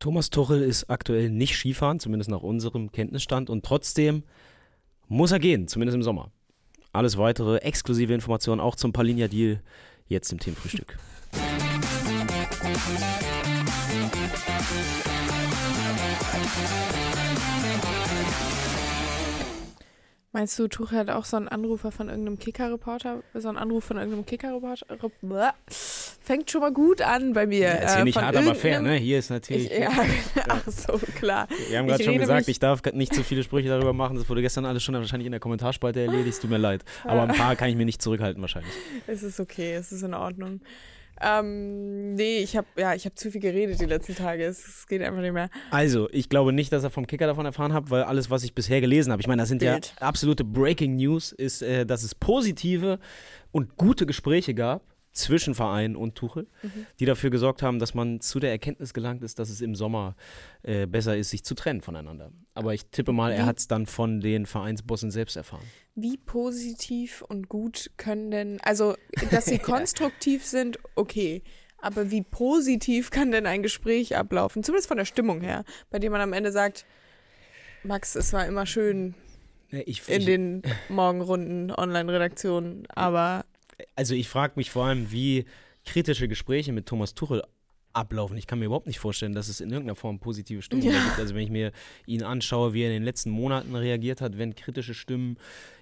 Thomas Tuchel ist aktuell nicht Skifahren, zumindest nach unserem Kenntnisstand. Und trotzdem muss er gehen, zumindest im Sommer. Alles weitere, exklusive Informationen auch zum Palinia-Deal jetzt im Themenfrühstück. Meinst du, Tuchel hat auch so einen Anrufer von irgendeinem Kicker-Reporter, so einen Anruf von irgendeinem Kicker-Reporter? Fängt schon mal gut an bei mir. Ja, ist hier äh, nicht hart, aber fair, ne? Hier ist natürlich. Ich, ja, ach so, klar. Wir haben gerade schon gesagt, ich darf nicht zu viele Sprüche darüber machen. Das wurde gestern alles schon wahrscheinlich in der Kommentarspalte erledigt. Tut mir leid. Aber ein paar kann ich mir nicht zurückhalten, wahrscheinlich. Es ist okay, es ist in Ordnung. Ähm, nee, ich habe ja, ich habe zu viel geredet die letzten Tage. Es, es geht einfach nicht mehr. Also, ich glaube nicht, dass er vom Kicker davon erfahren hat, weil alles, was ich bisher gelesen habe, ich meine, das sind Bild. ja absolute Breaking News, ist, äh, dass es positive und gute Gespräche gab zwischen Verein und Tuchel, die dafür gesorgt haben, dass man zu der Erkenntnis gelangt ist, dass es im Sommer äh, besser ist, sich zu trennen voneinander. Aber ich tippe mal, er hat es dann von den Vereinsbossen selbst erfahren. Wie positiv und gut können denn, also, dass sie konstruktiv sind, okay. Aber wie positiv kann denn ein Gespräch ablaufen? Zumindest von der Stimmung her, bei dem man am Ende sagt, Max, es war immer schön Ich, in den Morgenrunden, Online-Redaktionen, aber Also ich frage mich vor allem, wie kritische Gespräche mit Thomas Tuchel ablaufen. Ich kann mir überhaupt nicht vorstellen, dass es in irgendeiner Form positive Stimmen Ja. gibt. Also wenn ich mir ihn anschaue, wie er in den letzten Monaten reagiert hat, wenn kritische Stimmen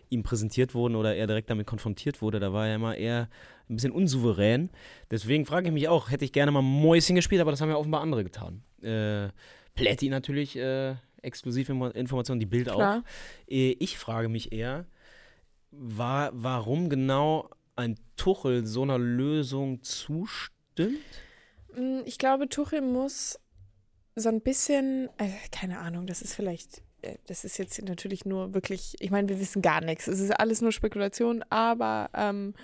ihm präsentiert wurden oder er direkt damit konfrontiert wurde, da war er immer eher ein bisschen unsouverän. Deswegen frage ich mich auch, hätte ich gerne mal Mäuschen gespielt, aber das haben ja offenbar andere getan. Äh, Plätti natürlich, äh, Exklusivinformationen, die Bild Klar. auch. Äh, ich frage mich eher, war, warum genau ein Tuchel so einer Lösung zustimmt? Mm, Ich glaube, Tuchel muss so ein bisschen, äh, keine Ahnung, das ist vielleicht, äh, das ist jetzt natürlich nur wirklich, ich meine, wir wissen gar nichts. Es ist alles nur Spekulation, aber ähm,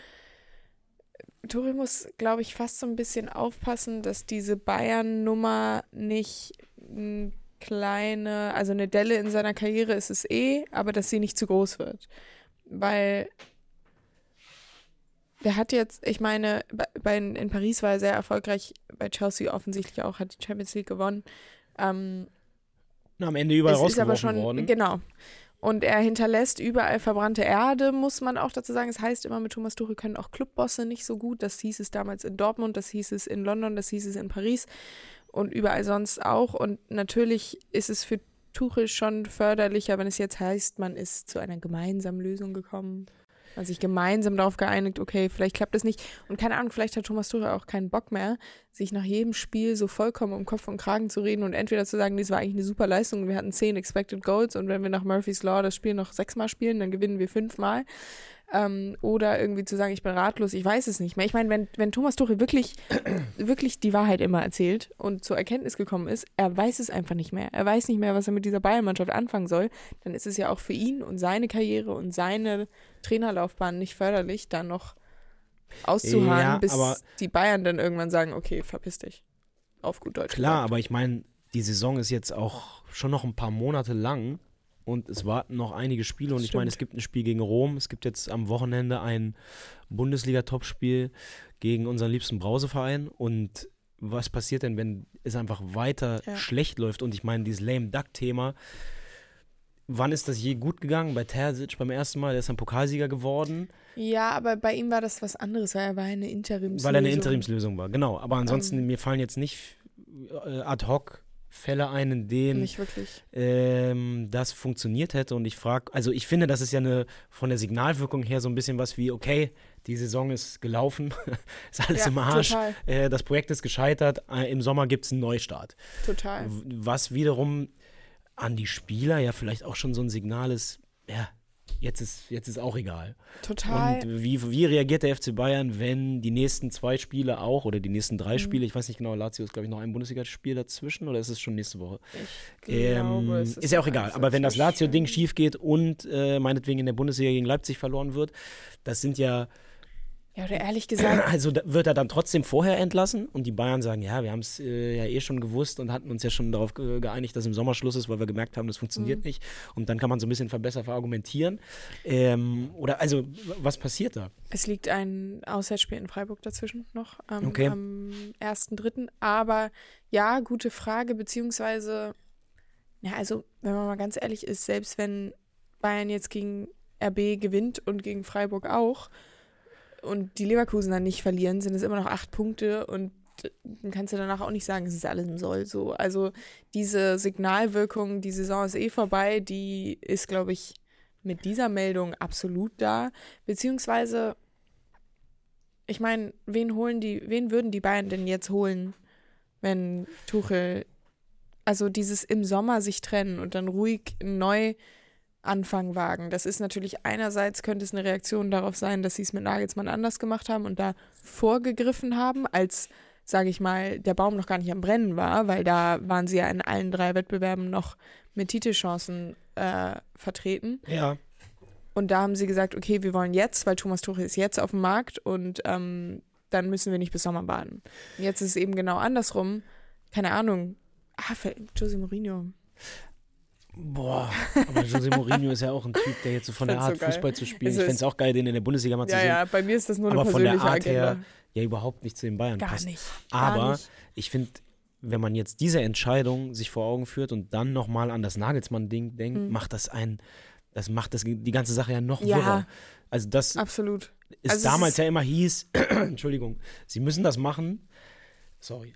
Tuchel muss, glaube ich, fast so ein bisschen aufpassen, dass diese Bayern-Nummer nicht eine kleine, also eine Delle in seiner Karriere ist es eh, aber dass sie nicht zu groß wird. Weil der hat jetzt, ich meine, bei, bei, in Paris war er sehr erfolgreich, bei Chelsea offensichtlich auch, hat die Champions League gewonnen. Ähm, Na, am Ende überall es ist aber rausgeworfen schon, worden. genau. Und er hinterlässt überall verbrannte Erde, muss man auch dazu sagen. Es heißt immer, mit Thomas Tuchel können auch Clubbosse nicht so gut. Das hieß es damals in Dortmund, das hieß es in London, das hieß es in Paris und überall sonst auch. Und natürlich ist es für Tuchel schon förderlicher, wenn es jetzt heißt, man ist zu einer gemeinsamen Lösung gekommen. Man hat sich gemeinsam darauf geeinigt, okay, vielleicht klappt es nicht. Und keine Ahnung, vielleicht hat Thomas Tuchel auch keinen Bock mehr, sich nach jedem Spiel so vollkommen um Kopf und Kragen zu reden und entweder zu sagen, das war eigentlich eine super Leistung, wir hatten zehn Expected Goals und wenn wir nach Murphy's Law das Spiel noch sechsmal spielen, dann gewinnen wir fünfmal. Ähm, oder irgendwie zu sagen, ich bin ratlos, ich weiß es nicht mehr. Ich meine, wenn, wenn Thomas Tuchel wirklich, wirklich die Wahrheit immer erzählt und zur Erkenntnis gekommen ist, er weiß es einfach nicht mehr. Er weiß nicht mehr, was er mit dieser Bayern-Mannschaft anfangen soll, dann ist es ja auch für ihn und seine Karriere und seine Trainerlaufbahn nicht förderlich, dann noch auszuharren, Ja, bis die Bayern dann irgendwann sagen, okay, verpiss dich. Auf gut Deutsch. Klar, gesagt. aber ich meine, die Saison ist jetzt auch schon noch ein paar Monate lang und es warten noch einige Spiele und ich meine, es gibt ein Spiel gegen Rom, es gibt jetzt am Wochenende ein Bundesliga-Topspiel gegen unseren liebsten Brauseverein und was passiert denn, wenn es einfach weiter Ja. schlecht läuft und ich meine, dieses lame Duck-Thema, wann ist das je gut gegangen? Bei Terzic beim ersten Mal, der ist dann Pokalsieger geworden, Ja, aber bei ihm war das was anderes, weil er war eine Interimslösung. weil er eine Interimslösung war, genau. Aber ansonsten, Ähm. mir fallen jetzt nicht äh, ad hoc Fälle ein, in denen ähm, das funktioniert hätte. Und ich frage, also ich finde, das ist ja eine von der Signalwirkung her so ein bisschen was wie, okay, die Saison ist gelaufen, ist alles Ja, im Arsch, äh, das Projekt ist gescheitert, äh, im Sommer gibt es einen Neustart. Total. Was wiederum an die Spieler ja vielleicht auch schon so ein Signal ist, ja, jetzt ist, jetzt ist auch egal. Total. Und wie, wie reagiert der FC Bayern, wenn die nächsten zwei Spiele auch oder die nächsten Mhm. drei Spiele, ich weiß nicht genau, Lazio ist, glaube ich, noch ein Bundesligaspiel dazwischen oder ist es schon nächste Woche? ich Ähm, glaube, es ist ja auch egal. Aber wenn das. Lazio-Ding schief geht und äh, meinetwegen in der Bundesliga gegen Leipzig verloren wird, das sind ja Ja, oder ehrlich gesagt. Also wird er dann trotzdem vorher entlassen und die Bayern sagen, ja, wir haben es äh, ja eh schon gewusst und hatten uns ja schon darauf ge geeinigt, dass im Sommer Schluss ist, weil wir gemerkt haben, das funktioniert Mhm. nicht. Und dann kann man so ein bisschen verbessert verargumentieren. Ähm, oder also, was passiert da? Es liegt ein Auswärtsspiel in Freiburg dazwischen noch am, Okay. am 1.3. Aber ja, gute Frage, beziehungsweise, ja, also, wenn man mal ganz ehrlich ist, selbst wenn Bayern jetzt gegen RB gewinnt und gegen Freiburg auch und die Leverkusen dann nicht verlieren, sind es immer noch acht Punkte und dann kannst du danach auch nicht sagen, es ist alles im Soll so. Also diese Signalwirkung, die Saison ist eh vorbei, die ist, glaube ich, mit dieser Meldung absolut da. Beziehungsweise, ich meine, wen holen die, wen würden die Bayern denn jetzt holen, wenn Tuchel, also dieses im Sommer sich trennen und dann ruhig einen Neuanfang wagen. Das ist natürlich einerseits könnte es eine Reaktion darauf sein, dass sie es mit Nagelsmann anders gemacht haben und da vorgegriffen haben, als sage ich mal, der Baum noch gar nicht am Brennen war, weil da waren sie ja in allen drei Wettbewerben noch mit Titelchancen äh, vertreten. Ja. Und da haben sie gesagt, okay, wir wollen jetzt, weil Thomas Tuchel ist jetzt auf dem Markt und ähm, dann müssen wir nicht bis Sommer warten. Und jetzt ist es eben genau andersrum. Keine Ahnung. Ah, für Jose Mourinho. Boah, aber Jose Mourinho ist ja auch ein Typ, der jetzt so von der Art so. Fußball zu spielen. Es ich fände es auch geil, den in der Bundesliga mal zu Ja, sehen. ja, bei mir ist das nur eine aber von der persönliche Art Agenda. her ja überhaupt nicht zu den Bayern Gar passt. nicht. Gar Aber nicht. ich finde, wenn man jetzt diese Entscheidung sich vor Augen führt und dann nochmal an das Nagelsmann-Ding denkt, Mhm. macht das ein, das macht das, die ganze Sache ja noch Ja. wirrer. Also das Absolut. ist also es damals ist- ja immer hieß, Entschuldigung, sie müssen das machen. Sorry.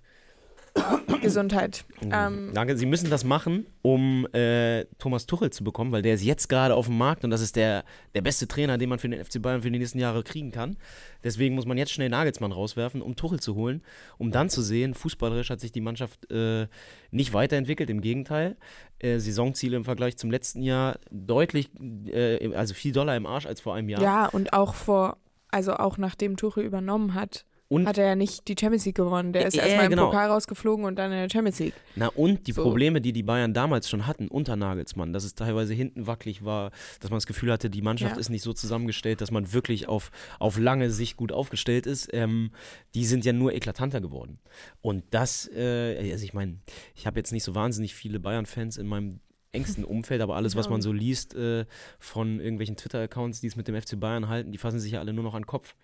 Gesundheit. Ähm, Danke, sie müssen das machen, um äh, Thomas Tuchel zu bekommen, weil der ist jetzt gerade auf dem Markt und das ist der, der beste Trainer, den man für den FC Bayern für die nächsten Jahre kriegen kann. Deswegen muss man jetzt schnell Nagelsmann rauswerfen, um Tuchel zu holen, um dann zu sehen, fußballerisch hat sich die Mannschaft äh, nicht weiterentwickelt, im Gegenteil. Äh, Saisonziele im Vergleich zum letzten Jahr deutlich, äh, also viel Dollar im Arsch als vor einem Jahr. ja, und auch vor, also auch nachdem Tuchel übernommen hat, Und hat er ja nicht die Champions League gewonnen. Der ist Ja, erstmal im genau. Pokal rausgeflogen und dann in der Champions League. Na und die So. Probleme, die die Bayern damals schon hatten unter Nagelsmann, dass es teilweise hinten wackelig war, dass man das Gefühl hatte, die Mannschaft Ja. ist nicht so zusammengestellt, dass man wirklich auf, auf lange Sicht gut aufgestellt ist, ähm, die sind ja nur eklatanter geworden. Und das, äh, also ich meine, ich habe jetzt nicht so wahnsinnig viele Bayern-Fans in meinem engsten Umfeld, aber alles, was man so liest äh, von irgendwelchen Twitter-Accounts, die es mit dem FC Bayern halten, die fassen sich ja alle nur noch an den Kopf.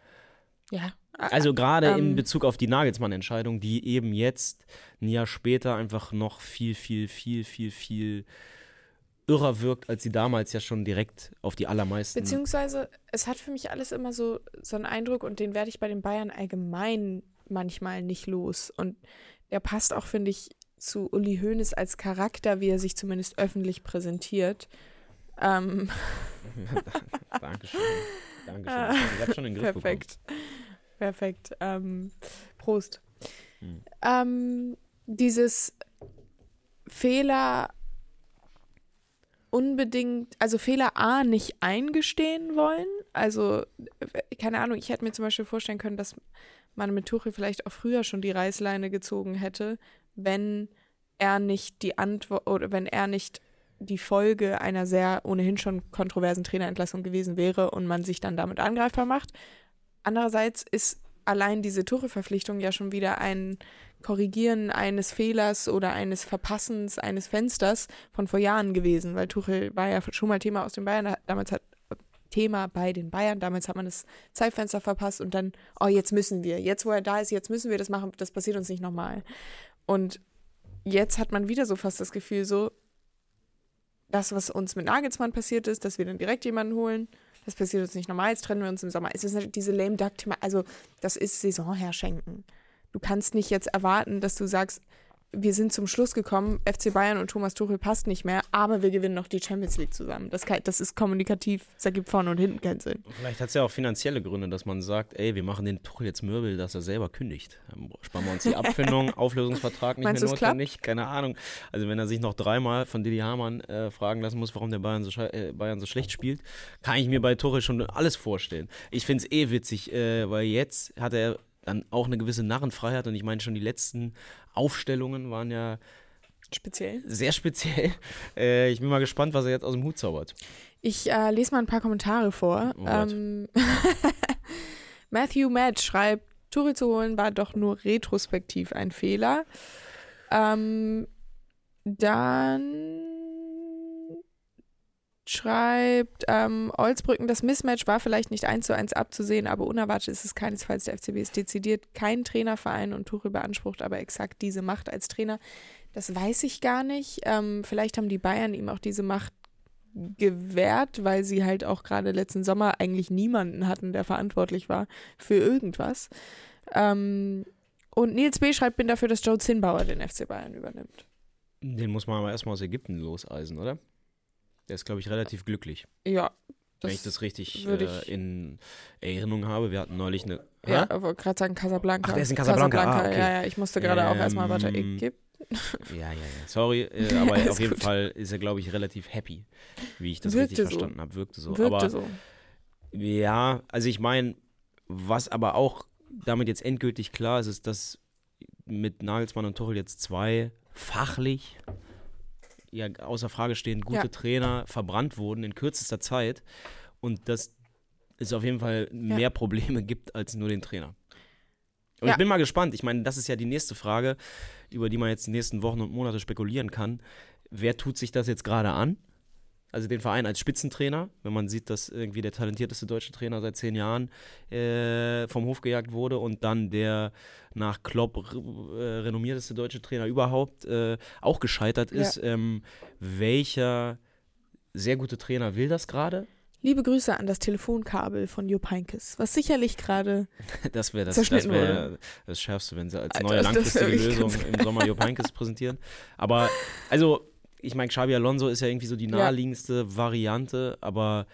Ja. Also gerade in ähm, Bezug auf die Nagelsmann-Entscheidung, die eben jetzt ein Jahr später einfach noch viel, viel, viel, viel, viel irrer wirkt, als sie damals ja schon direkt auf die allermeisten. Beziehungsweise, es hat für mich alles immer so, so einen Eindruck und den werde ich bei den Bayern allgemein manchmal nicht los. Und der passt auch, finde ich, zu Uli Hoeneß als Charakter, wie er sich zumindest öffentlich präsentiert. Ähm, Dankeschön. Dankeschön. Ich habe schon den Griff Ah. perfekt. Perfekt. Ähm, Prost. Hm. Ähm, dieses Fehler unbedingt, also Fehler A nicht eingestehen wollen. Also, äh, keine Ahnung, ich hätte mir zum Beispiel vorstellen können, dass man mit Tuchel vielleicht auch früher schon die Reißleine gezogen hätte, wenn er nicht die Antwort oder wenn er nicht die Folge einer sehr ohnehin schon kontroversen Trainerentlassung gewesen wäre und man sich dann damit angreifbar macht. Andererseits ist allein diese Tuchel-Verpflichtung ja schon wieder ein Korrigieren eines Fehlers oder eines Verpassens eines Fensters von vor Jahren gewesen, weil Tuchel war ja schon mal Thema aus den Bayern, damals hat Thema bei den Bayern, damals hat man das Zeitfenster verpasst und dann, oh, jetzt müssen wir, jetzt wo er da ist, jetzt müssen wir das machen, das passiert uns nicht nochmal. Und jetzt hat man wieder so fast das Gefühl, so, das, was uns mit Nagelsmann passiert ist, dass wir dann direkt jemanden holen, das passiert uns nicht normal, jetzt trennen wir uns im Sommer. Es ist halt diese lame duck thema also das ist Saisonherschenken. Du kannst nicht jetzt erwarten, dass du sagst, wir sind zum Schluss gekommen, FC Bayern und Thomas Tuchel passt nicht mehr, aber wir gewinnen noch die Champions League zusammen. Das, kann, das ist kommunikativ, das ergibt vorne und hinten keinen Sinn. Vielleicht hat es ja auch finanzielle Gründe, dass man sagt, ey, wir machen den Tuchel jetzt Mürbel, dass er selber kündigt. Dann sparen wir uns die Abfindung, Auflösungsvertrag nicht Meinst mehr notwendig, keine Ahnung. Also wenn er sich noch dreimal von Didi Hamann äh, fragen lassen muss, warum der Bayern so, äh, Bayern so schlecht spielt, kann ich mir bei Tuchel schon alles vorstellen. Ich finde es eh witzig, äh, weil jetzt hat er dann auch eine gewisse Narrenfreiheit und ich meine schon die letzten Aufstellungen waren ja Speziell. sehr speziell. Äh, ich bin mal gespannt, was er jetzt aus dem Hut zaubert. Ich äh, lese mal ein paar Kommentare vor. Oh ähm, Matthew Matt schreibt, Turi zu holen war doch nur retrospektiv ein Fehler. Ähm, dann schreibt ähm, Olsbrücken, das Mismatch war vielleicht nicht eins zu eins abzusehen, aber unerwartet ist es keinesfalls. Der FCB ist dezidiert kein Trainerverein und Tuchel beansprucht aber exakt diese Macht als Trainer. Das weiß ich gar nicht. Ähm, vielleicht haben die Bayern ihm auch diese Macht gewährt, weil sie halt auch gerade letzten Sommer eigentlich niemanden hatten, der verantwortlich war für irgendwas. Ähm, und Nils B. schreibt, bin dafür, dass Joe Zinnbauer den FC Bayern übernimmt. Den muss man aber erstmal aus Ägypten loseisen, oder? Der ist, glaube ich, relativ glücklich. Ja. wenn ich das richtig äh, ich- in Erinnerung habe. Wir hatten neulich eine. Ja, ich wollte gerade sagen Casablanca. Ach, der ist in Casablanca. Ah, okay. Ja, ja, ich musste gerade auch erstmal weiter Ähm, Ägypten. Ja, ja, ja. Sorry, äh, aber Alles auf jeden gut. Fall ist er, glaube ich, relativ happy, wie ich das Wirkte richtig so. verstanden habe. Wirkte so. Wirkte aber so. ja, also ich meine, was aber auch damit jetzt endgültig klar ist, ist, dass mit Nagelsmann und Tuchel jetzt zwei fachlich ja außer Frage stehend gute Ja. Trainer verbrannt wurden in kürzester Zeit und dass es auf jeden Fall mehr Probleme gibt als nur den Trainer. Und Ja. ich bin mal gespannt. Ich meine, das ist ja die nächste Frage, über die man jetzt die nächsten Wochen und Monate spekulieren kann. Wer tut sich das jetzt gerade an? Also den Verein als Spitzentrainer, wenn man sieht, dass irgendwie der talentierteste deutsche Trainer seit zehn Jahren äh, vom Hof gejagt wurde und dann der nach Klopp äh, renommierteste deutsche Trainer überhaupt äh, auch gescheitert Ja. ist. Ähm, welcher sehr gute Trainer will das gerade? Liebe Grüße an das Telefonkabel von Jupp Heynckes, was sicherlich gerade Das wäre das, das, wär das Schärfste, wenn sie als Alter, neue langfristige Lösung im Sommer Jupp Heynckes präsentieren. Aber, also, ich meine, Xabi Alonso ist ja irgendwie so die Ja. naheliegendste Variante, aber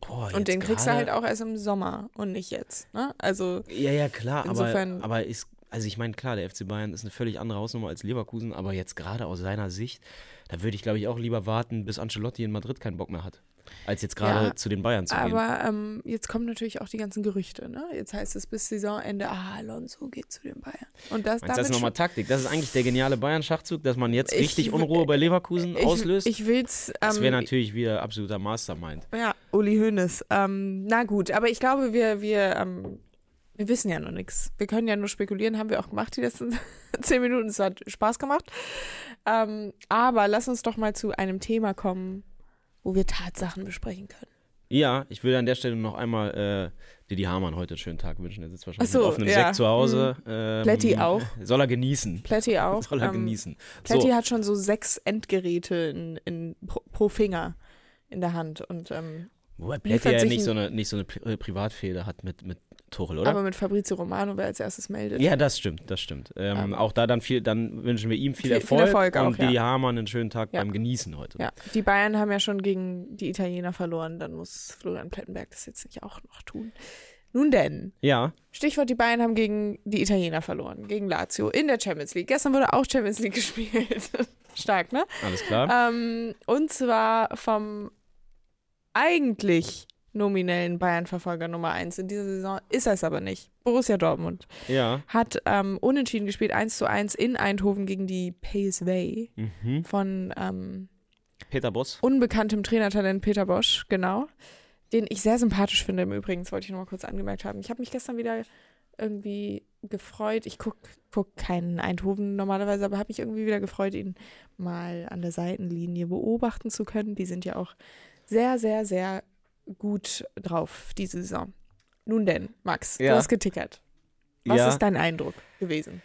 boah, und den kriegst du halt auch erst im Sommer und nicht jetzt. Ne? Also Ja, ja, klar, Insofern- aber, aber ist, also ich meine, klar, der FC Bayern ist eine völlig andere Hausnummer als Leverkusen, aber jetzt gerade aus seiner Sicht, da würde ich, glaube ich, auch lieber warten, bis Ancelotti in Madrid keinen Bock mehr hat, als jetzt gerade Ja, zu den Bayern zu gehen. Aber ähm, jetzt kommen natürlich auch die ganzen Gerüchte. Ne? Jetzt heißt es bis Saisonende, ah, Alonso geht zu den Bayern. Und das, Meinst das ist nochmal Taktik? Das ist eigentlich der geniale Bayern-Schachzug, dass man jetzt Ich richtig w- Unruhe bei Leverkusen ich, auslöst? Ich will's. das Ähm, wäre natürlich wieder absoluter Mastermind. ja, Uli Hoeneß. Ähm, na gut, aber ich glaube, wir, wir, ähm, wir wissen ja noch nichts. Wir können ja nur spekulieren, haben wir auch gemacht die letzten zehn Minuten. Es hat Spaß gemacht. Ähm, aber lass uns doch mal zu einem Thema kommen, wo wir Tatsachen besprechen können. Ja, ich will an der Stelle noch einmal äh, Didi Hamann heute einen schönen Tag wünschen. Er sitzt wahrscheinlich so, mit offenem ja. Sekt zu Hause. Ähm, Plätti auch. Soll er genießen. Plätti auch. Soll er ähm, genießen. Plätti So. hat schon so sechs Endgeräte in, in, pro, pro Finger in der Hand. Und, ähm, Wobei Plätti ja nicht so eine, nicht so eine Pri äh, Privatfehde hat mit, mit Tuchel, oder? aber mit Fabrizio Romano, wer als erstes meldet. ja, das stimmt, das stimmt. Ähm, auch da dann viel, dann wünschen wir ihm viel, viel- viel Erfolg, Erfolg auch, und Didi ja. Hamann einen schönen Tag Ja. beim Genießen heute. Ja, die Bayern haben ja schon gegen die Italiener verloren, dann muss Florian Plettenberg das jetzt nicht auch noch tun. Nun denn, Ja, Stichwort, die Bayern haben gegen die Italiener verloren, gegen Lazio in der Champions League. Gestern wurde auch Champions League gespielt. Stark, ne? alles klar. Ähm, und zwar vom eigentlich nominellen Bayern-Verfolger Nummer 1 in dieser Saison ist er es aber nicht. Borussia Dortmund ja. hat ähm, unentschieden gespielt, 1 zu 1 in Eindhoven gegen die PSV Mhm. von ähm, Peter Boss. unbekanntem Trainertalent Peter Bosch, genau. Den ich sehr sympathisch finde im Übrigen, das wollte ich noch mal kurz angemerkt haben. Ich habe mich gestern wieder irgendwie gefreut. Ich gucke guck keinen Eindhoven normalerweise, aber habe mich irgendwie wieder gefreut, ihn mal an der Seitenlinie beobachten zu können. Die sind ja auch sehr, sehr, sehr gut drauf diese Saison. Nun denn, Max, Ja. du hast getickert. Was ja. ist dein Eindruck gewesen?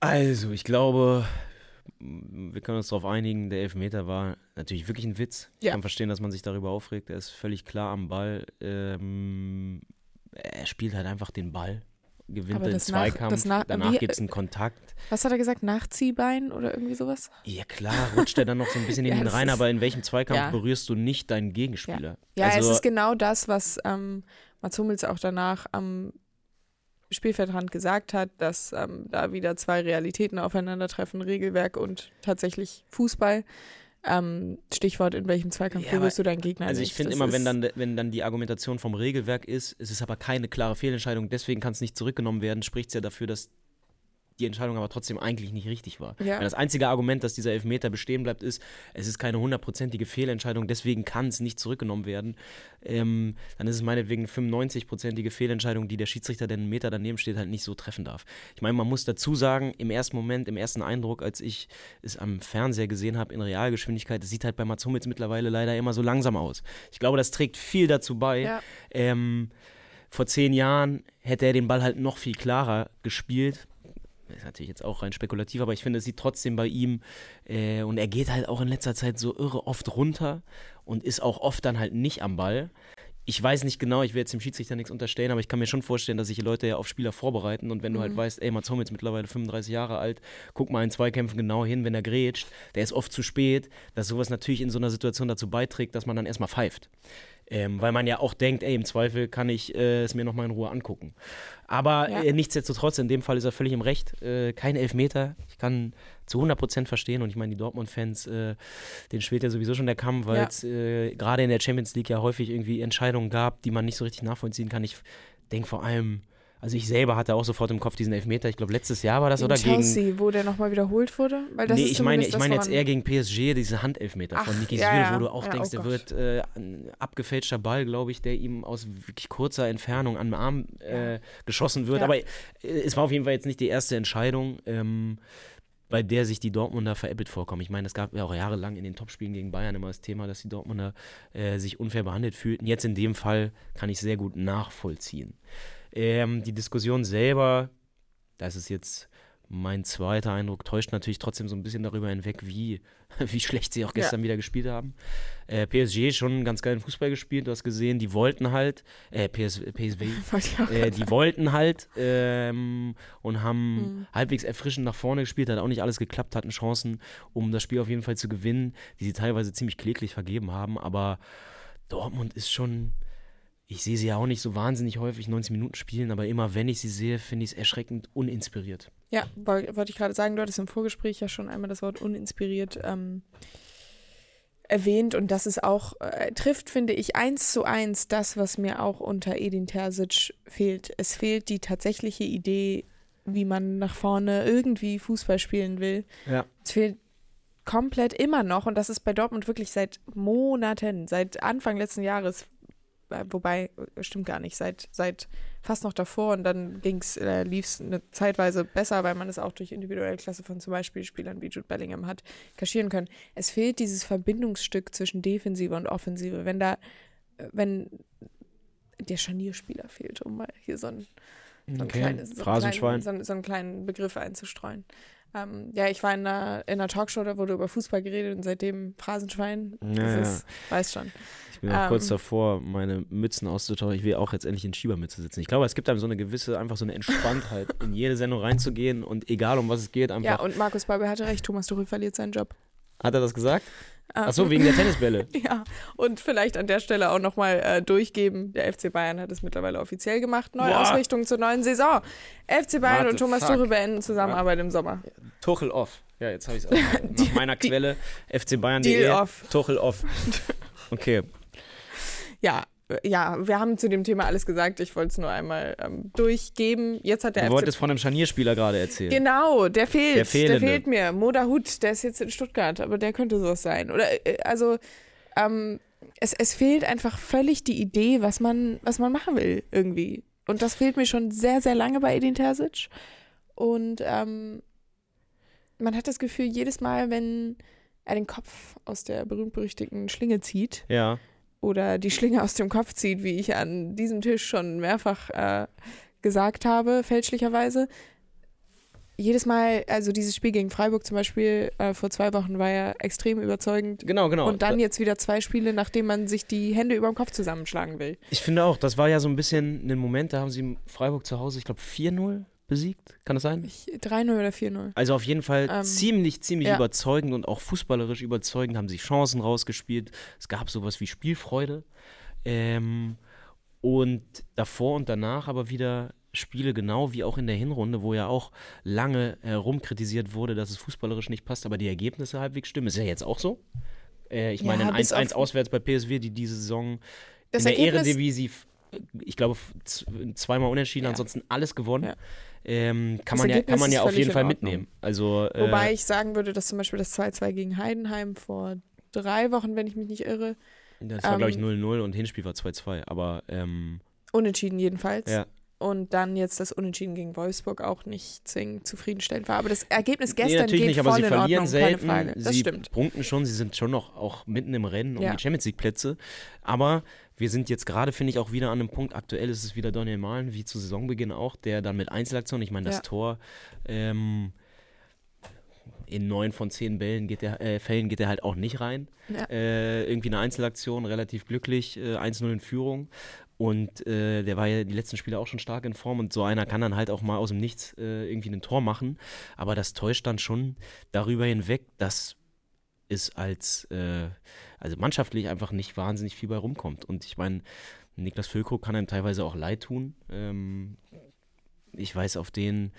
Also, ich glaube, wir können uns darauf einigen, der Elfmeter war natürlich wirklich ein Witz. Ich Ja. kann verstehen, dass man sich darüber aufregt. Er ist völlig klar am Ball. Ähm, er spielt halt einfach den Ball, gewinnt den nach- Zweikampf. das nach- danach gibt es einen Kontakt. Was hat er gesagt? Nachziehbein oder irgendwie sowas? Ja, klar, rutscht er dann noch so ein bisschen in Ja, ihn das rein, ist- aber in welchem Zweikampf Ja. berührst du nicht deinen Gegenspieler? Ja, also, es ist genau das, was ähm, Mats Hummels auch danach am Spielfeldrand gesagt hat, dass ähm, da wieder zwei Realitäten aufeinandertreffen, Regelwerk und tatsächlich Fußball. Ähm, Stichwort, in welchem Zweikampf Ja, berührst du deinen Gegner Also ich finde immer, wenn dann, wenn dann die Argumentation vom Regelwerk ist, es ist aber keine klare Fehlentscheidung, deswegen kann es nicht zurückgenommen werden, spricht es ja dafür, dass die Entscheidung aber trotzdem eigentlich nicht richtig war. Ja. Weil das einzige Argument, dass dieser Elfmeter bestehen bleibt, ist, es ist keine hundertprozentige Fehlentscheidung, deswegen kann es nicht zurückgenommen werden. Ähm, dann ist es meinetwegen eine 95-prozentige Fehlentscheidung, die der Schiedsrichter, der einen Meter daneben steht, halt nicht so treffen darf. Ich meine, man muss dazu sagen, im ersten Moment, im ersten Eindruck, als ich es am Fernseher gesehen habe in Realgeschwindigkeit, es sieht halt bei Mats Hummels mittlerweile leider immer so langsam aus. Ich glaube, das trägt viel dazu bei. Ja. Ähm, vor zehn Jahren hätte er den Ball halt noch viel klarer gespielt. Ist natürlich jetzt auch rein spekulativ, aber ich finde, es sieht trotzdem bei ihm äh, und er geht halt auch in letzter Zeit so irre oft runter und ist auch oft dann halt nicht am Ball. Ich weiß nicht genau, ich will jetzt dem Schiedsrichter nichts unterstellen, aber ich kann mir schon vorstellen, dass sich die Leute ja auf Spieler vorbereiten und wenn du halt weißt, ey, Mats Hummels mittlerweile 35 Jahre alt, guck mal in Zweikämpfen genau hin, wenn er grätscht, der ist oft zu spät, dass sowas natürlich in so einer Situation dazu beiträgt, dass man dann erstmal pfeift. Ähm, weil man ja auch denkt, ey, im Zweifel kann ich äh, es mir nochmal in Ruhe angucken. Aber Ja. äh, nichtsdestotrotz, in dem Fall ist er völlig im Recht. Äh, kein Elfmeter. Ich kann zu 100% verstehen und ich meine, die Dortmund-Fans, äh, denen schwelt ja sowieso schon der Kamm, weil Ja. es äh, gerade in der Champions League ja häufig irgendwie Entscheidungen gab, die man nicht so richtig nachvollziehen kann. Ich denke vor allem, also ich selber hatte auch sofort im Kopf diesen Elfmeter. Ich glaube, letztes Jahr war das Gegen oder gegen. Chelsea, wo der nochmal wiederholt wurde? Weil das nee, ich meine, ich meine jetzt eher gegen PSG, diese Handelfmeter von Ach, Niki ja, Süle, ja. wo du auch Ja, denkst, oh der Gott. wird äh, ein abgefälschter Ball, glaube ich, der ihm aus wirklich kurzer Entfernung an den Arm äh, geschossen wird. Ja. Aber äh, es war auf jeden Fall jetzt nicht die erste Entscheidung. Ähm, bei der sich die Dortmunder veräppelt vorkommen. Ich meine, es gab ja auch jahrelang in den Topspielen gegen Bayern immer das Thema, dass die Dortmunder äh, sich unfair behandelt fühlten. Jetzt in dem Fall kann ich sehr gut nachvollziehen. Ähm, die Diskussion selber, das ist jetzt mein zweiter Eindruck, täuscht natürlich trotzdem so ein bisschen darüber hinweg, wie, wie schlecht sie auch Ja. gestern wieder gespielt haben. Äh, PSG schon ganz geilen Fußball gespielt, du hast gesehen, die wollten halt, äh, PS, auch äh, die wollten halt ähm, und haben Mhm. halbwegs erfrischend nach vorne gespielt, hat auch nicht alles geklappt, hatten Chancen, um das Spiel auf jeden Fall zu gewinnen, die sie teilweise ziemlich kläglich vergeben haben, aber Dortmund ist schon, ich sehe sie ja auch nicht so wahnsinnig häufig 90 Minuten spielen, aber immer wenn ich sie sehe, finde ich es erschreckend uninspiriert. Ja, woll- wollte ich gerade sagen, du hattest im Vorgespräch ja schon einmal das Wort uninspiriert ähm, erwähnt und das ist auch, äh, trifft, finde ich, eins zu eins das, was mir auch unter Edin Terzic fehlt. Es fehlt die tatsächliche Idee, wie man nach vorne irgendwie Fußball spielen will. Ja. Es fehlt komplett immer noch und das ist bei Dortmund wirklich seit Monaten, seit Anfang letzten Jahres, wobei, äh, stimmt gar nicht, seit, seit fast noch davor und dann ging's, äh, lief es eine Zeitweise besser, weil man es auch durch individuelle Klasse von zum Beispiel Spielern wie Jude Bellingham hat kaschieren können. Es fehlt dieses Verbindungsstück zwischen Defensive und Offensive. Wenn da, äh, wenn der Scharnierspieler fehlt, um mal hier so ein so ein kleines, so einen Phrasenschwein. kleinen, so, so einen kleinen Begriff einzustreuen. Ähm, ja, ich war in einer, in einer Talkshow, da wurde über Fußball geredet und seitdem Phrasenschwein. Ja, das ist, weiß schon. Ich bin auch kurz Ähm. davor, meine Mützen auszutauschen. Ich will auch jetzt endlich in Schiebermütze sitzen. Ich glaube, es gibt einem so eine gewisse, einfach so eine Entspanntheit, in jede Sendung reinzugehen und egal um was es geht, einfach. Ja, und Markus Babbel hatte recht, Thomas Tuchel verliert seinen Job. Hat er das gesagt? Ähm, Achso, wegen der Tennisbälle. Ja, und vielleicht an der Stelle auch nochmal äh, durchgeben. Der FC Bayern hat es mittlerweile offiziell gemacht. Neue Boah. Ausrichtung zur neuen Saison. FC Bayern Warte, und Thomas fuck. Tuchel beenden Zusammenarbeit im Sommer. Tuchel off. Ja, jetzt habe ich es auch. Nach meiner Quelle fcbayern.de. Deal off. Tuchel off. Okay. Ja, ja, wir haben zu dem Thema alles gesagt. Ich wollte es nur einmal ähm, durchgeben. Jetzt hat der Du FC wolltest von einem Scharnierspieler gerade erzählen. Genau, der fehlt. Der Der, fehlt mir. Moda Hut, der ist jetzt in Stuttgart, aber der könnte sowas sein. Oder äh, also ähm, es, es fehlt einfach völlig die Idee, was man, was man machen will, irgendwie. Und das fehlt mir schon sehr, sehr lange bei Edin Terzic. Und ähm, man hat das Gefühl, jedes Mal, wenn er den Kopf aus der berühmt-berüchtigten Schlinge zieht, Ja. Oder die Schlinge aus dem Kopf zieht, wie ich an diesem Tisch schon mehrfach äh, gesagt habe, fälschlicherweise. Jedes Mal, also dieses Spiel gegen Freiburg zum Beispiel äh, vor zwei Wochen war ja extrem überzeugend. Genau, genau. Und dann jetzt wieder zwei Spiele, nachdem man sich die Hände über dem Kopf zusammenschlagen will. Ich finde auch, das war ja so ein bisschen ein Moment, da haben sie Freiburg zu Hause, ich glaube, 4-0 besiegt. Kann das sein? Ich- 3-0 oder 4-0. Also auf jeden Fall Ähm, ziemlich, ziemlich ja. überzeugend und auch fußballerisch überzeugend, haben sich Chancen rausgespielt. Es gab sowas wie Spielfreude. Ähm, und davor und danach aber wieder Spiele, genau wie auch in der Hinrunde, wo ja auch lange herumkritisiert wurde, dass es fußballerisch nicht passt, aber die Ergebnisse halbwegs stimmen. Ist ja jetzt auch so. Äh, ich Ja, meine, ein bis 1-1 auf- auswärts bei PSW, die diese Saison Das in der Ergebnis- Eredivisie, ich glaube, zweimal unentschieden, Ja. ansonsten alles gewonnen. Ja. Ähm, kann, Das man ja, kann man ja auf jeden Fall mitnehmen. Also, äh, Wobei ich sagen würde, dass zum Beispiel das 2-2 gegen Heidenheim vor drei Wochen, wenn ich mich nicht irre, das war, glaube ich, ähm, 0-0 und Hinspiel war 2-2. Aber ähm, unentschieden jedenfalls. ja. Und dann jetzt das Unentschieden gegen Wolfsburg auch nicht zwingend zufriedenstellend war. Aber das Ergebnis Nee, gestern natürlich geht nicht, aber voll sie in verlieren Ordnung, selten. keine Frage. Das sie stimmt. punkten schon, sie sind schon noch auch mitten im Rennen um Ja. die Champions League Plätze. Aber wir sind jetzt gerade, finde ich, auch wieder an einem Punkt. Aktuell ist es wieder Daniel Mahlen, wie zu Saisonbeginn auch, der dann mit Einzelaktionen, ich meine, das Ja. Tor ähm, in neun von zehn Bällen geht der, äh, Fällen geht er halt auch nicht rein. Ja. Äh, irgendwie eine Einzelaktion, relativ glücklich, äh, 1-0 in Führung. Und äh, der war ja die letzten Spiele auch schon stark in Form und so einer kann dann halt auch mal aus dem Nichts äh, irgendwie ein Tor machen. Aber das täuscht dann schon darüber hinweg, dass es als äh, also mannschaftlich einfach nicht wahnsinnig viel bei rumkommt. Und ich meine, Niklas Füllkrug kann einem teilweise auch leid tun. Ähm, ich weiß, auf den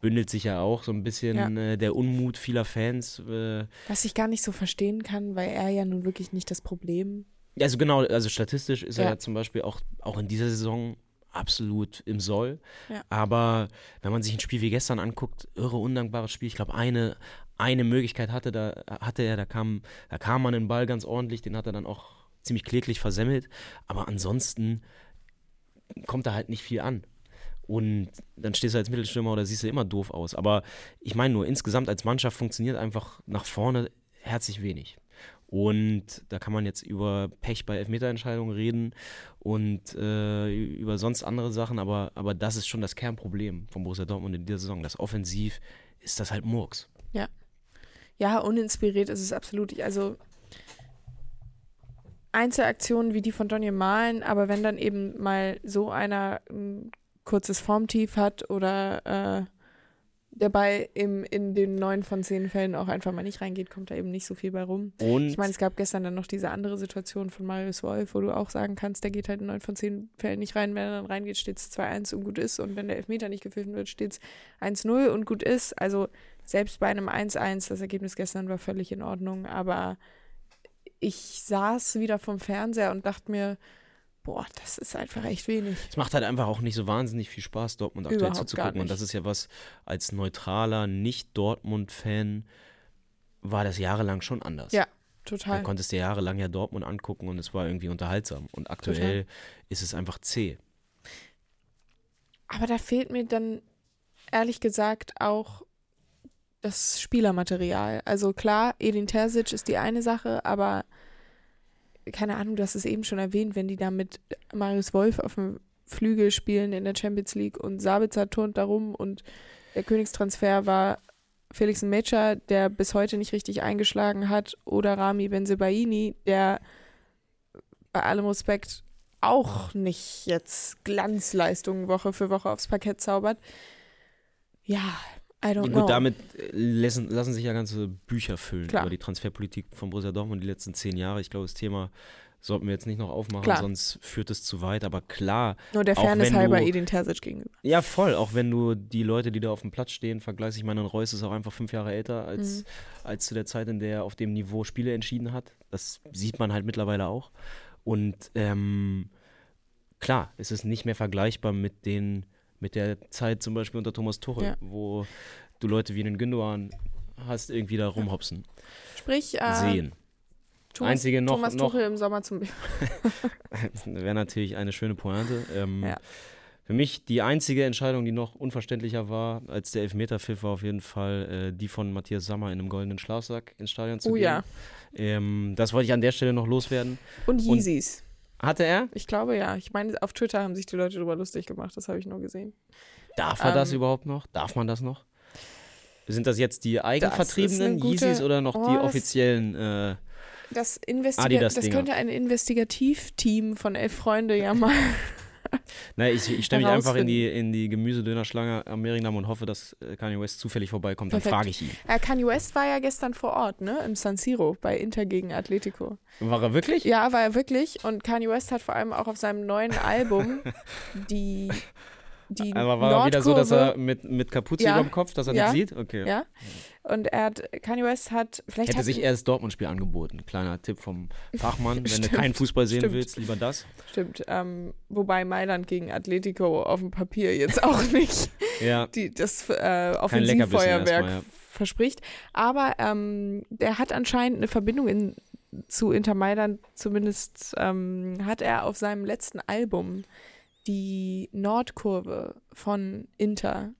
bündelt sich ja auch so ein bisschen äh, der Unmut vieler Fans. Äh, Was ich gar nicht so verstehen kann, weil er ja nun wirklich nicht das Problem. Also genau, also statistisch ist er Ja. ja zum Beispiel auch, auch in dieser Saison absolut im Soll. Ja. Aber wenn man sich ein Spiel wie gestern anguckt, irre undankbares Spiel. Ich glaube, eine, eine Möglichkeit hatte, da, hatte er, da kam, da kam man den Ball ganz ordentlich, den hat er dann auch ziemlich kläglich versemmelt. Aber ansonsten kommt da halt nicht viel an. Und dann stehst du als Mittelstürmer oder siehst du immer doof aus. Aber ich meine nur, insgesamt als Mannschaft funktioniert einfach nach vorne herzlich wenig. Und da kann man jetzt über Pech bei Elfmeterentscheidungen reden und äh, über sonst andere Sachen, aber, aber das ist schon das Kernproblem von Borussia Dortmund in dieser Saison. Das Offensiv ist das halt Murks. Ja, uninspiriert ist es absolut. Also Einzelaktionen wie die von Donny Malen, aber wenn dann eben mal so einer ein kurzes Formtief hat oder äh, Ball im, in den neun von zehn Fällen auch einfach mal nicht reingeht, kommt da eben nicht so viel bei rum. Und Ich meine, es gab gestern dann noch diese andere Situation von Marius Wolf, wo du auch sagen kannst, der geht halt in neun von zehn Fällen nicht rein. Wenn er dann reingeht, steht es 2-1 und gut ist. Und wenn der Elfmeter nicht gepfiffen wird, steht es 1-0 und gut ist. Also selbst bei einem 1-1, das Ergebnis gestern war völlig in Ordnung. Aber ich saß wieder vom Fernseher und dachte mir, boah, das ist einfach echt wenig. es macht halt einfach auch nicht so wahnsinnig viel Spaß, Dortmund aktuell Überhaupt zuzugucken. Und das ist ja was, als neutraler, nicht Dortmund-Fan war das jahrelang schon anders. Ja, Du Total. konntest dir jahrelang ja Dortmund angucken und es war irgendwie unterhaltsam. Und aktuell ist es einfach zäh. Aber da fehlt mir dann ehrlich gesagt auch das Spielermaterial. Also klar, Edin Terzic ist die eine Sache, aber keine Ahnung, du hast es eben schon erwähnt, wenn die da mit Marius Wolf auf dem Flügel spielen in der Champions League und Sabitzer turnt darum und der Königstransfer war Felix Metscher, der bis heute nicht richtig eingeschlagen hat, oder Rami Benzebaini, der bei allem Respekt auch nicht jetzt Glanzleistungen Woche für Woche aufs Parkett zaubert. Ja, I don't Gut, know. damit äh, lassen, lassen sich ja ganze Bücher füllen Klar. über die Transferpolitik von Borussia Dortmund die letzten zehn Jahre. Ich glaube, das Thema sollten wir jetzt nicht noch aufmachen, Klar. sonst führt es zu weit. Aber klar, Nur der Fairness halber Edin Terzic gegenüber. ja voll, auch wenn du die Leute, die da auf dem Platz stehen, vergleichst. Ich meine, ein Reus ist auch einfach fünf Jahre älter als, Mhm. als zu der Zeit, in der er auf dem Niveau Spiele entschieden hat. Das sieht man halt mittlerweile auch. Und ähm, klar, es ist nicht mehr vergleichbar mit den mit der Zeit zum Beispiel unter Thomas Tuchel, Ja. wo du Leute wie einen Gündogan hast irgendwie da rumhopsen Sprich, äh, sehen. Thomas, Einzige noch- Thomas noch- Tuchel im Sommer zum Wäre natürlich eine schöne Pointe. Ähm, Ja. Für mich die einzige Entscheidung, die noch unverständlicher war als der Elfmeterpfiff, war auf jeden Fall äh, die von Matthias Sammer in einem goldenen Schlafsack ins Stadion zu Oh gehen. ja. Ähm, das wollte ich an der Stelle noch loswerden. Und Yeezys. Hatte er? Ich glaube ja. Ich meine, auf Twitter haben sich die Leute darüber lustig gemacht. Das habe ich nur gesehen. Darf er das Ähm, überhaupt noch? Darf man das noch? Sind das jetzt die eigenvertriebenen gute- Yeezys oder noch Oh, die das- offiziellen? Äh, Das, Adidas das könnte ein Investigativteam von elf Freunde ja mal. na, ich, ich stelle mich einfach in die, in die Gemüsedönerschlange am Mehringdamm und hoffe, dass äh, Kanye West zufällig vorbeikommt. Dann frage ich ihn. Äh, Kanye West war ja gestern vor Ort, ne? Im San Siro bei Inter gegen Atletico. War er wirklich? Ja, war er wirklich. Und Kanye West hat vor allem auch auf seinem neuen Album die die Aber war wieder so, dass Nordkurve- er mit, mit Kapuze Ja. über dem Kopf, dass er Ja. nicht sieht? Okay. Ja. Und er hat, Kanye West hat, vielleicht Hätte hat, sich eher das Dortmund-Spiel angeboten. Kleiner Tipp vom Fachmann. Wenn du keinen Fußball sehen stimmt. willst, lieber das. Stimmt, ähm, wobei Mailand gegen Atletico auf dem Papier jetzt auch nicht Ja. die, das äh, Offensivfeuerwerk ja. verspricht. Aber ähm, der hat anscheinend eine Verbindung in, zu Inter Mailand. Zumindest ähm, hat er auf seinem letzten Album die Nordkurve von Inter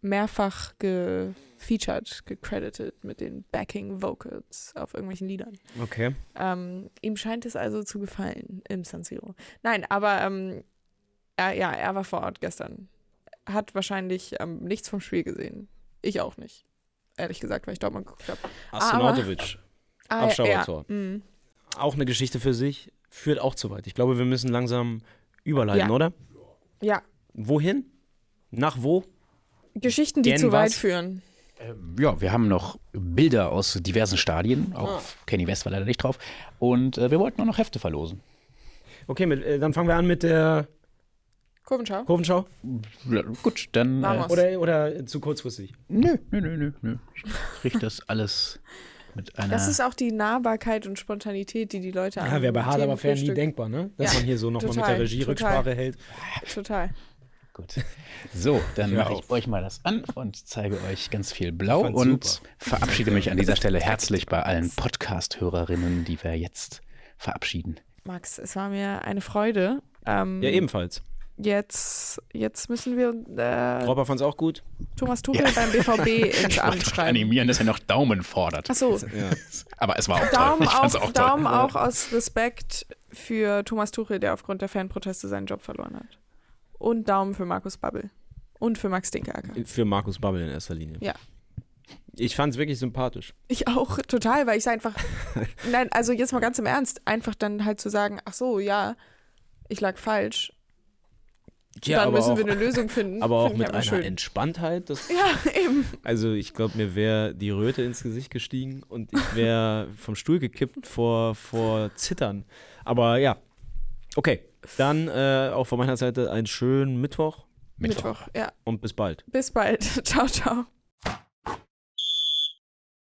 mehrfach gefeatured, gecredited mit den Backing Vocals auf irgendwelchen Liedern. Okay. Ähm, ihm scheint es also zu gefallen im San Siro. Nein, aber ähm, er, ja, er war vor Ort gestern. Hat wahrscheinlich ähm, nichts vom Spiel gesehen. Ich auch nicht. Ehrlich gesagt, weil ich Dortmund geguckt habe. Ah, Abschauertor. Ja, mm. Auch eine Geschichte für sich. Führt auch zu weit. Ich glaube, wir müssen langsam überleiten, Ja. oder? ja, Wohin? Nach wo? Geschichten, die Gern zu weit was? führen. Ähm, Ja, wir haben noch Bilder aus diversen Stadien. Auch Kenny West war leider nicht drauf. Und äh, wir wollten auch noch Hefte verlosen. Okay, mit, äh, dann fangen wir an mit der Kurvenschau. Kurvenschau. Ja, Gut, dann. Äh. Oder, oder zu kurzfristig? nö, nö, nö, nö, nö. Ich krieg das alles. Das ist auch die Nahbarkeit und Spontanität, die die Leute Ja, wäre bei Hard aber fair nie denkbar, ne? Dass Ja, man hier so nochmal mit der Regie total. Rücksprache hält. Total. Gut. So, dann mache ich euch mal das an und zeige euch ganz viel Blau und super. verabschiede mich an dieser Stelle herzlich bei allen Podcast-Hörerinnen, die wir jetzt verabschieden. Max, es war mir eine Freude. Ähm, Ja, ebenfalls. Jetzt, jetzt müssen wir äh, Robber fand's auch gut. Thomas Tuchel beim BVB ins Amt schreiben. Animieren, dass er noch Daumen fordert. Achso, Ja. Aber es war auch Daumen, toll. Auch, auch Daumen toll. auch aus Respekt für Thomas Tuchel, der aufgrund der Fanproteste seinen Job verloren hat. Und Daumen für Markus Babbel. Und für Max Dinkeacker. Für Markus Babbel in erster Linie. Ja. Ich fand's wirklich sympathisch. Ich auch, total, weil ich es einfach. Nein, also jetzt mal ganz im Ernst, einfach dann halt zu sagen, ach so, ja, ich lag falsch. Ja, dann aber müssen auch, wir eine Lösung finden. aber auch Find mit einer schön. Entspanntheit. Das, Ja, eben. also ich glaube, mir wäre die Röte ins Gesicht gestiegen und ich wäre vom Stuhl gekippt vor, vor Zittern. Aber ja, okay. Dann äh, auch von meiner Seite einen schönen Mittwoch Mittwoch. Mittwoch, ja. und bis bald. Bis bald. ciao, ciao.